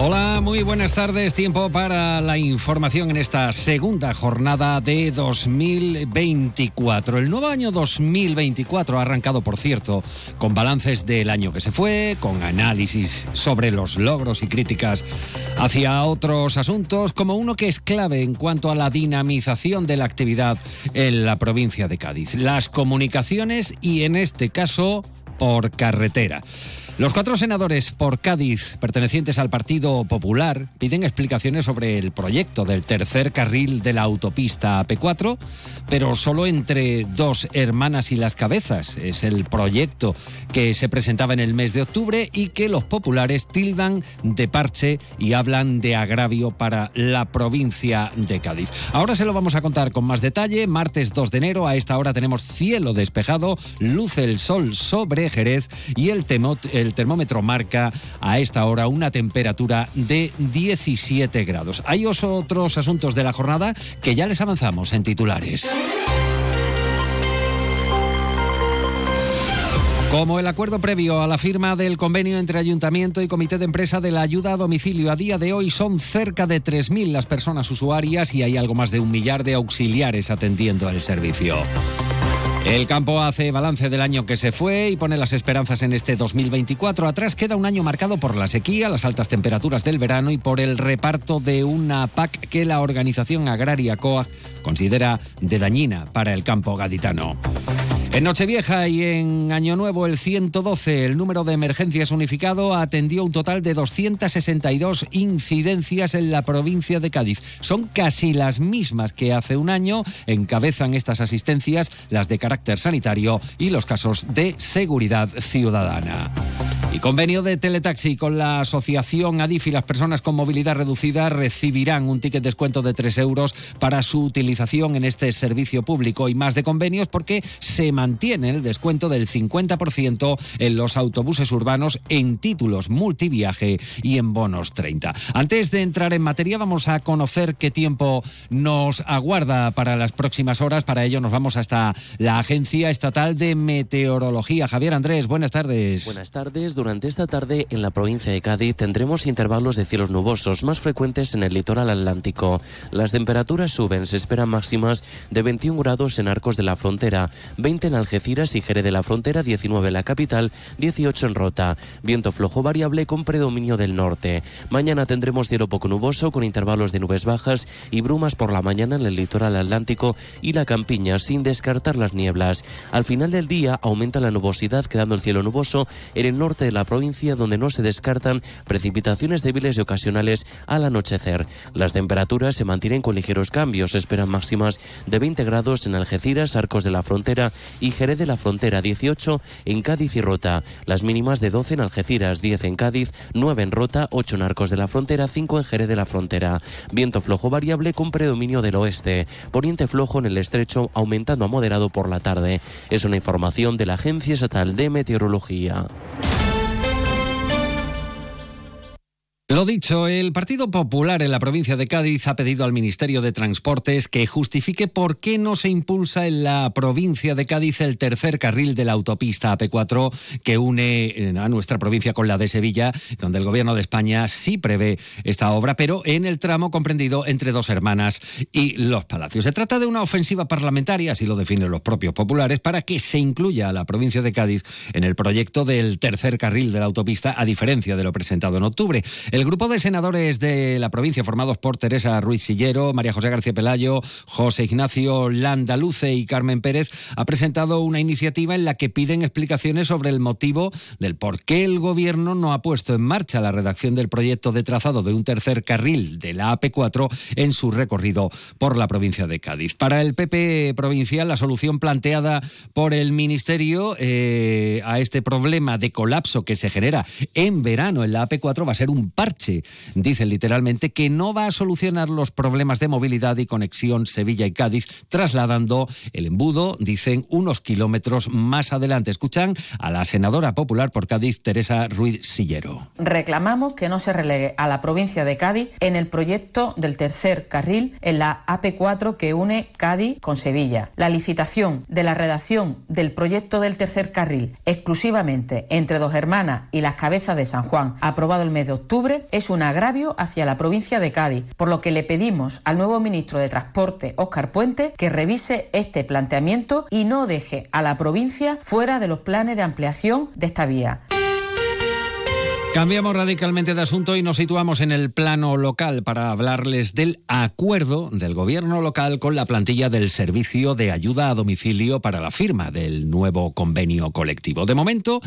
Hola, muy buenas tardes. Tiempo para la información en esta segunda jornada de 2024. El nuevo año 2024 ha arrancado, por cierto, con balances del año que se fue, con análisis sobre los logros y críticas hacia otros asuntos, como uno que es clave en cuanto a la dinamización de la actividad en la provincia de Cádiz. Las comunicaciones y, en este caso, por carretera. Los cuatro senadores por Cádiz, pertenecientes al Partido Popular, piden explicaciones sobre el proyecto del tercer carril de la autopista AP4, pero solo entre dos hermanas y las cabezas. Es el proyecto que se presentaba en el mes de octubre y que los populares tildan de parche y hablan de agravio para la provincia de Cádiz. Ahora se lo vamos a contar con más detalle. Martes 2 de enero, a esta hora tenemos cielo despejado, luce el sol sobre Jerez y el, temot, el el termómetro marca a esta hora una temperatura de 17 grados. Hay otros asuntos de la jornada que ya les avanzamos en titulares. Como el acuerdo previo a la firma del convenio entre Ayuntamiento y Comité de Empresa de la Ayuda a Domicilio, a día de hoy son cerca de 3.000 las personas usuarias y hay algo más de un millar de auxiliares atendiendo el servicio. El campo hace balance del año que se fue y pone las esperanzas en este 2024. Atrás queda un año marcado por la sequía, las altas temperaturas del verano y por el reparto de una PAC que la organización agraria COAG considera de dañina para el campo gaditano. En Nochevieja y en Año Nuevo, el 112, el número de emergencias unificado atendió un total de 262 incidencias en la provincia de Cádiz. Son casi las mismas que hace un año. Encabezan estas asistencias las de carácter sanitario y los casos de seguridad ciudadana. Y convenio de teletaxi con la asociación ADIF y las personas con movilidad reducida recibirán un ticket descuento de 3 euros para su utilización en este servicio público y más de convenios porque se mantiene el descuento del 50% en los autobuses urbanos en títulos multiviaje y en bonos 30. Antes de entrar en materia vamos a conocer qué tiempo nos aguarda para las próximas horas. Para ello nos vamos hasta la Agencia Estatal de Meteorología. Javier Andrés, buenas tardes. Buenas tardes durante esta tarde en la provincia de Cádiz tendremos intervalos de cielos nubosos más frecuentes en el litoral atlántico. Las temperaturas suben, se esperan máximas de 21 grados en Arcos de la Frontera, 20 en Algeciras y Jerez de la Frontera, 19 en la capital, 18 en Rota. Viento flojo variable con predominio del norte. Mañana tendremos cielo poco nuboso con intervalos de nubes bajas y brumas por la mañana en el litoral atlántico y la campiña sin descartar las nieblas. Al final del día aumenta la nubosidad quedando el cielo nuboso en el norte de la provincia donde no se descartan precipitaciones débiles y ocasionales al anochecer. Las temperaturas se mantienen con ligeros cambios. Esperan máximas de 20 grados en Algeciras, Arcos de la Frontera y Jerez de la Frontera, 18 en Cádiz y Rota. Las mínimas de 12 en Algeciras, 10 en Cádiz, 9 en Rota, 8 en Arcos de la Frontera, 5 en Jerez de la Frontera. Viento flojo variable con predominio del oeste. Poniente flojo en el estrecho, aumentando a moderado por la tarde. Es una información de la Agencia Estatal de Meteorología. Lo dicho, el Partido Popular en la provincia de Cádiz ha pedido al Ministerio de Transportes que justifique por qué no se impulsa en la provincia de Cádiz el tercer carril de la autopista AP4 que une eh, a nuestra provincia con la de Sevilla, donde el Gobierno de España sí prevé esta obra, pero en el tramo comprendido entre dos hermanas y los palacios. Se trata de una ofensiva parlamentaria, así lo definen los propios populares, para que se incluya a la provincia de Cádiz en el proyecto del tercer carril de la autopista, a diferencia de lo presentado en octubre. Grupo de senadores de la provincia, formados por Teresa Ruiz Sillero, María José García Pelayo, José Ignacio Landaluce y Carmen Pérez, ha presentado una iniciativa en la que piden explicaciones sobre el motivo del por qué el gobierno no ha puesto en marcha la redacción del proyecto de trazado de un tercer carril de la AP4 en su recorrido por la provincia de Cádiz. Para el PP provincial, la solución planteada por el Ministerio eh, a este problema de colapso que se genera en verano en la AP4 va a ser un par Dicen literalmente que no va a solucionar los problemas de movilidad y conexión Sevilla y Cádiz, trasladando el embudo, dicen, unos kilómetros más adelante. Escuchan a la senadora popular por Cádiz, Teresa Ruiz Sillero. Reclamamos que no se relegue a la provincia de Cádiz en el proyecto del tercer carril en la AP4 que une Cádiz con Sevilla. La licitación de la redacción del proyecto del tercer carril exclusivamente entre dos hermanas y las cabezas de San Juan, aprobado el mes de octubre, es un agravio hacia la provincia de Cádiz, por lo que le pedimos al nuevo ministro de Transporte, Óscar Puente, que revise este planteamiento y no deje a la provincia fuera de los planes de ampliación de esta vía. Cambiamos radicalmente de asunto y nos situamos en el plano local para hablarles del acuerdo del gobierno local con la plantilla del servicio de ayuda a domicilio para la firma del nuevo convenio colectivo. De momento,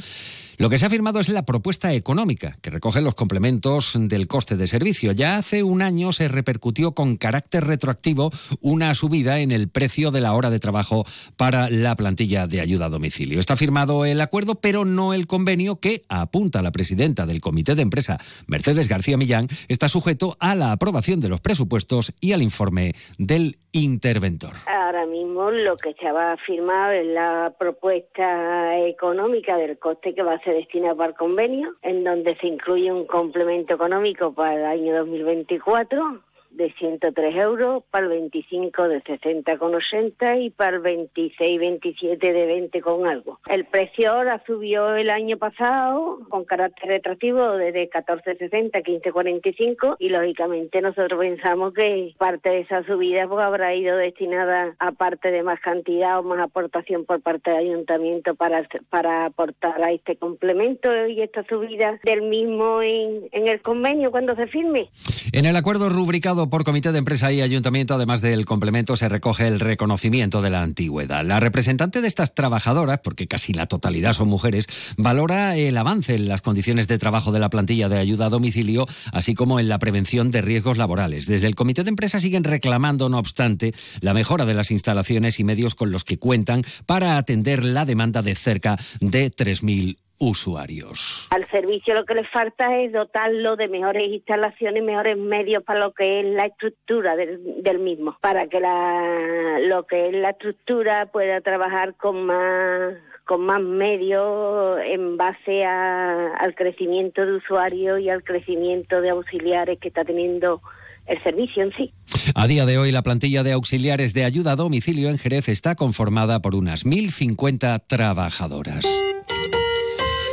lo que se ha firmado es la propuesta económica, que recoge los complementos del coste de servicio. Ya hace un año se repercutió con carácter retroactivo una subida en el precio de la hora de trabajo para la plantilla de ayuda a domicilio. Está firmado el acuerdo, pero no el convenio que, apunta la presidenta del Comité de Empresa, Mercedes García Millán, está sujeto a la aprobación de los presupuestos y al informe del interventor. Ahora mismo lo que se ha firmado es la propuesta económica del coste que va a ser destina para el convenio, en donde se incluye un complemento económico para el año 2024 de 103 euros, para el 25 de 60,80 y para el 26, 27 de 20 con algo. El precio ahora subió el año pasado con carácter retractivo desde 14,60 a 15,45 y lógicamente nosotros pensamos que parte de esa subida pues, habrá ido destinada a parte de más cantidad o más aportación por parte del ayuntamiento para, para aportar a este complemento y esta subida del mismo en, en el convenio cuando se firme. En el acuerdo rubricado por Comité de Empresa y Ayuntamiento, además del complemento, se recoge el reconocimiento de la antigüedad. La representante de estas trabajadoras, porque casi la totalidad son mujeres, valora el avance en las condiciones de trabajo de la plantilla de ayuda a domicilio, así como en la prevención de riesgos laborales. Desde el Comité de Empresa siguen reclamando, no obstante, la mejora de las instalaciones y medios con los que cuentan para atender la demanda de cerca de 3.000 usuarios. Al servicio lo que le falta es dotarlo de mejores instalaciones, mejores medios para lo que es la estructura del, mismo, para que la, lo que es la estructura pueda trabajar con más con más medios en base al crecimiento de usuarios y al crecimiento de auxiliares que está teniendo el servicio en sí. A día de hoy, la plantilla de auxiliares de ayuda a domicilio en Jerez está conformada por unas 1.050 trabajadoras.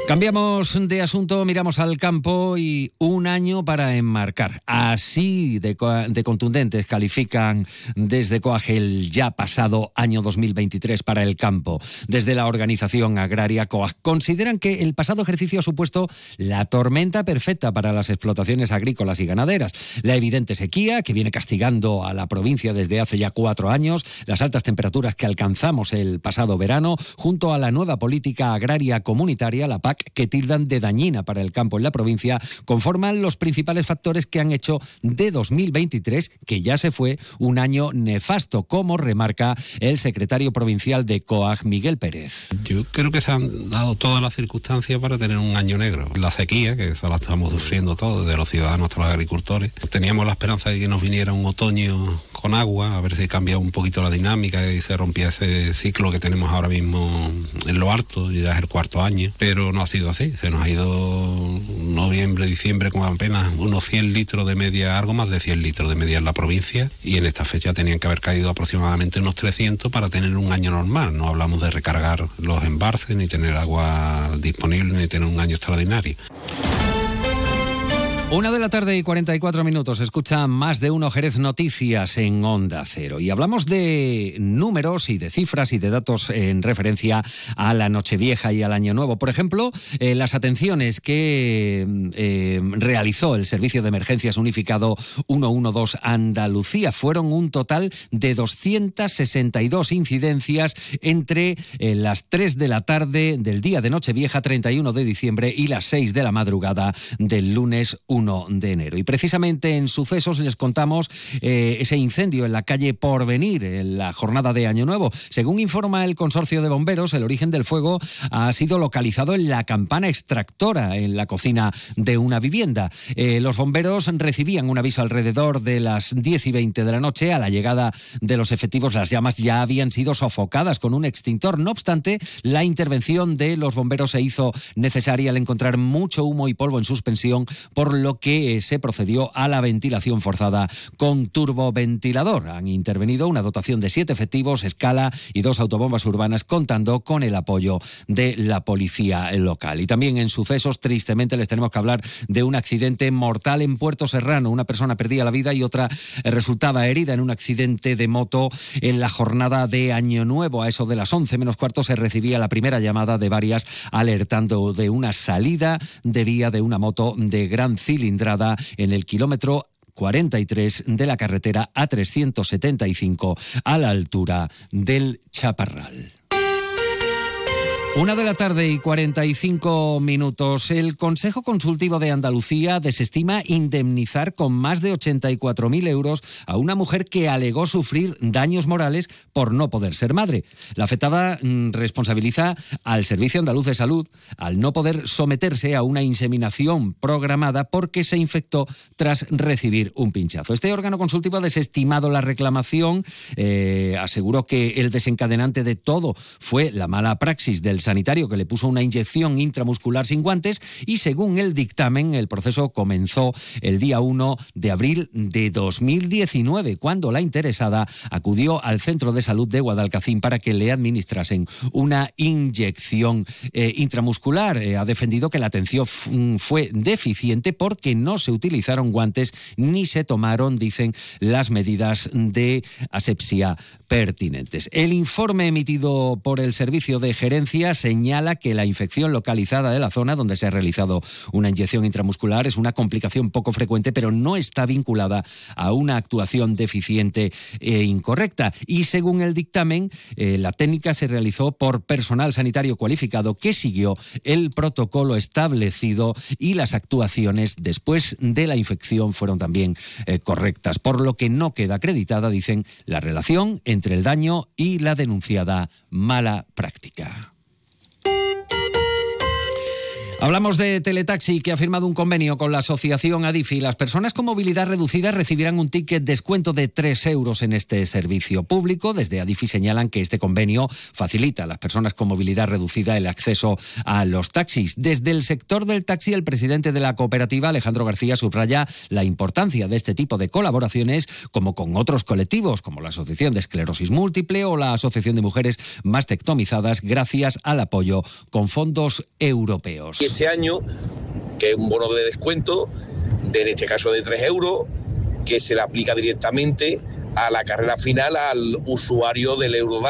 Cambiamos de asunto, miramos al campo y un año para enmarcar. Así de, contundentes califican desde COAG el ya pasado año 2023 para el campo. Desde la organización agraria COAG consideran que el pasado ejercicio ha supuesto la tormenta perfecta para las explotaciones agrícolas y ganaderas. La evidente sequía que viene castigando a la provincia desde hace ya cuatro años, las altas temperaturas que alcanzamos el pasado verano, junto a la nueva política agraria comunitaria, la PAC, que tildan de dañina para el campo en la provincia, conforman los principales factores que han hecho de 2023, que ya se fue, un año nefasto, como remarca el secretario provincial de COAG, Miguel Pérez. Yo creo que se han dado todas las circunstancias para tener un año negro. La sequía, que esa la estamos sufriendo todos, desde los ciudadanos hasta los agricultores. Teníamos la esperanza de que nos viniera un otoño con agua, a ver si cambia un poquito la dinámica y se rompía ese ciclo que tenemos ahora mismo en lo alto, ya es el cuarto año, pero no ha se nos ha ido noviembre, diciembre con apenas unos 100 litros de media, algo más de 100 litros de media en la provincia y en esta fecha tenían que haber caído aproximadamente unos 300 para tener un año normal, no hablamos de recargar los embarces, ni tener agua disponible, ni tener un año extraordinario. Una de la tarde y 44 minutos. Escucha más de uno Jerez Noticias en Onda Cero. Y hablamos de números y de cifras y de datos en referencia a la Nochevieja y al Año Nuevo. Por ejemplo, eh, las atenciones que eh, realizó el Servicio de Emergencias Unificado 112 Andalucía fueron un total de 262 incidencias entre eh, las 3 de la tarde del día de Nochevieja 31 de diciembre y las 6 de la madrugada del lunes 1 1 de enero. Y precisamente en sucesos les contamos eh, ese incendio en la calle Porvenir en la jornada de Año Nuevo. Según informa el consorcio de bomberos, el origen del fuego ha sido localizado en la campana extractora en la cocina de una vivienda. Eh, los bomberos recibían un aviso alrededor de las 10 y 20 de la noche. A la llegada de los efectivos, las llamas ya habían sido sofocadas con un extintor. No obstante, la intervención de los bomberos se hizo necesaria al encontrar mucho humo y polvo en suspensión, por lo que eh, se procedió a la ventilación forzada con turboventilador. Han intervenido una dotación de siete efectivos, escala y dos autobombas urbanas, contando con el apoyo de la policía local. Y también en sucesos, tristemente, les tenemos que hablar de un accidente mortal en Puerto Serrano. Una persona perdía la vida y otra eh, resultaba herida en un accidente de moto en la jornada de Año Nuevo. A eso de las 11 menos cuarto se recibía la primera llamada de varias alertando de una salida de vía de una moto de gran cilindrada en el kilómetro 43 de la carretera A375 a la altura del Chaparral. Una de la tarde y 45 minutos. El Consejo Consultivo de Andalucía desestima indemnizar con más de 84.000 euros a una mujer que alegó sufrir daños morales por no poder ser madre. La afectada mm, responsabiliza al Servicio Andaluz de Salud al no poder someterse a una inseminación programada porque se infectó tras recibir un pinchazo. Este órgano consultivo ha desestimado la reclamación, eh, aseguró que el desencadenante de todo fue la mala praxis del sanitario que le puso una inyección intramuscular sin guantes y según el dictamen el proceso comenzó el día 1 de abril de 2019 cuando la interesada acudió al centro de salud de Guadalcacín para que le administrasen una inyección eh, intramuscular. Eh, ha defendido que la atención fue deficiente porque no se utilizaron guantes ni se tomaron, dicen, las medidas de asepsia pertinentes. El informe emitido por el Servicio de Gerencia señala que la infección localizada de la zona donde se ha realizado una inyección intramuscular es una complicación poco frecuente, pero no está vinculada a una actuación deficiente e incorrecta. Y según el dictamen, eh, la técnica se realizó por personal sanitario cualificado que siguió el protocolo establecido y las actuaciones después de la infección fueron también eh, correctas, por lo que no queda acreditada, dicen, la relación entre entre el daño y la denunciada mala práctica. Hablamos de Teletaxi, que ha firmado un convenio con la asociación Adifi. Las personas con movilidad reducida recibirán un ticket descuento de 3 euros en este servicio público. Desde Adifi señalan que este convenio facilita a las personas con movilidad reducida el acceso a los taxis. Desde el sector del taxi, el presidente de la cooperativa, Alejandro García, subraya la importancia de este tipo de colaboraciones, como con otros colectivos, como la Asociación de Esclerosis Múltiple o la Asociación de Mujeres Mastectomizadas, gracias al apoyo con fondos europeos este año, que es un bono de descuento, de, en este caso de 3 euros, que se le aplica directamente a la carrera final al usuario del, Euro,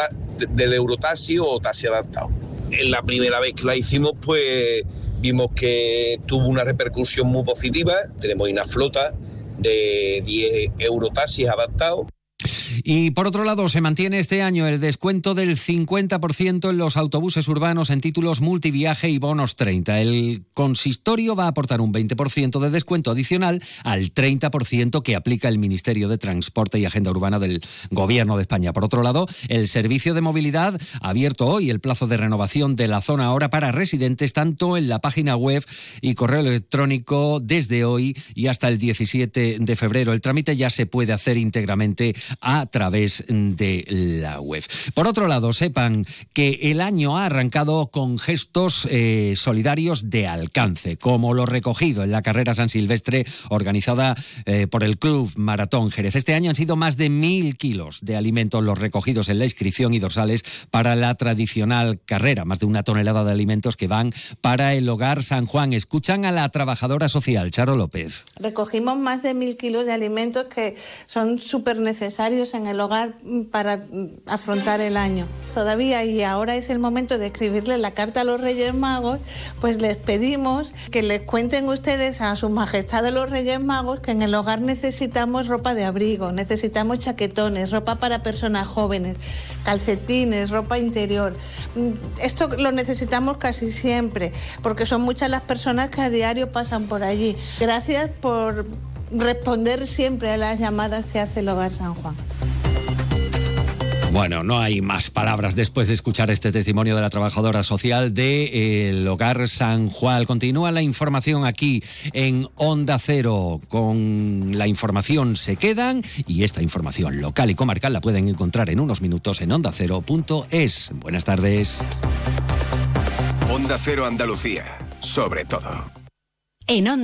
del Eurotaxi o taxi adaptado. En la primera vez que la hicimos, pues vimos que tuvo una repercusión muy positiva. Tenemos una flota de 10 Eurotaxis adaptados. Y por otro lado, se mantiene este año el descuento del 50% en los autobuses urbanos en títulos multiviaje y bonos 30. El consistorio va a aportar un 20% de descuento adicional al 30% que aplica el Ministerio de Transporte y Agenda Urbana del Gobierno de España. Por otro lado, el servicio de movilidad ha abierto hoy el plazo de renovación de la zona ahora para residentes tanto en la página web y correo electrónico desde hoy y hasta el 17 de febrero. El trámite ya se puede hacer íntegramente través de la web. Por otro lado, sepan que el año ha arrancado con gestos eh, solidarios de alcance, como lo recogido en la carrera San Silvestre organizada eh, por el Club Maratón Jerez. Este año han sido más de mil kilos de alimentos los recogidos en la inscripción y dorsales para la tradicional carrera, más de una tonelada de alimentos que van para el hogar San Juan. Escuchan a la trabajadora social, Charo López. Recogimos más de mil kilos de alimentos que son súper necesarios en el hogar mm, para mm, afrontar el año. Todavía y ahora es el momento de escribirle la carta a los Reyes Magos, pues les pedimos que les cuenten ustedes a su majestad de los Reyes Magos que en el hogar necesitamos ropa de abrigo, necesitamos chaquetones, ropa para personas jóvenes, calcetines, ropa interior. Mm, Esto lo necesitamos casi siempre, porque son muchas las personas que a diario pasan por allí. Gracias por responder siempre a las llamadas que hace el Hogar San Juan. Bueno, no hay más palabras después de escuchar este testimonio de la trabajadora social del Hogar San Juan. Continúa la información aquí en Onda Cero. Con la información se quedan y esta información local y comarcal la pueden encontrar en unos minutos en ondacero.es. Buenas tardes. Onda Cero Andalucía, sobre todo. En Onda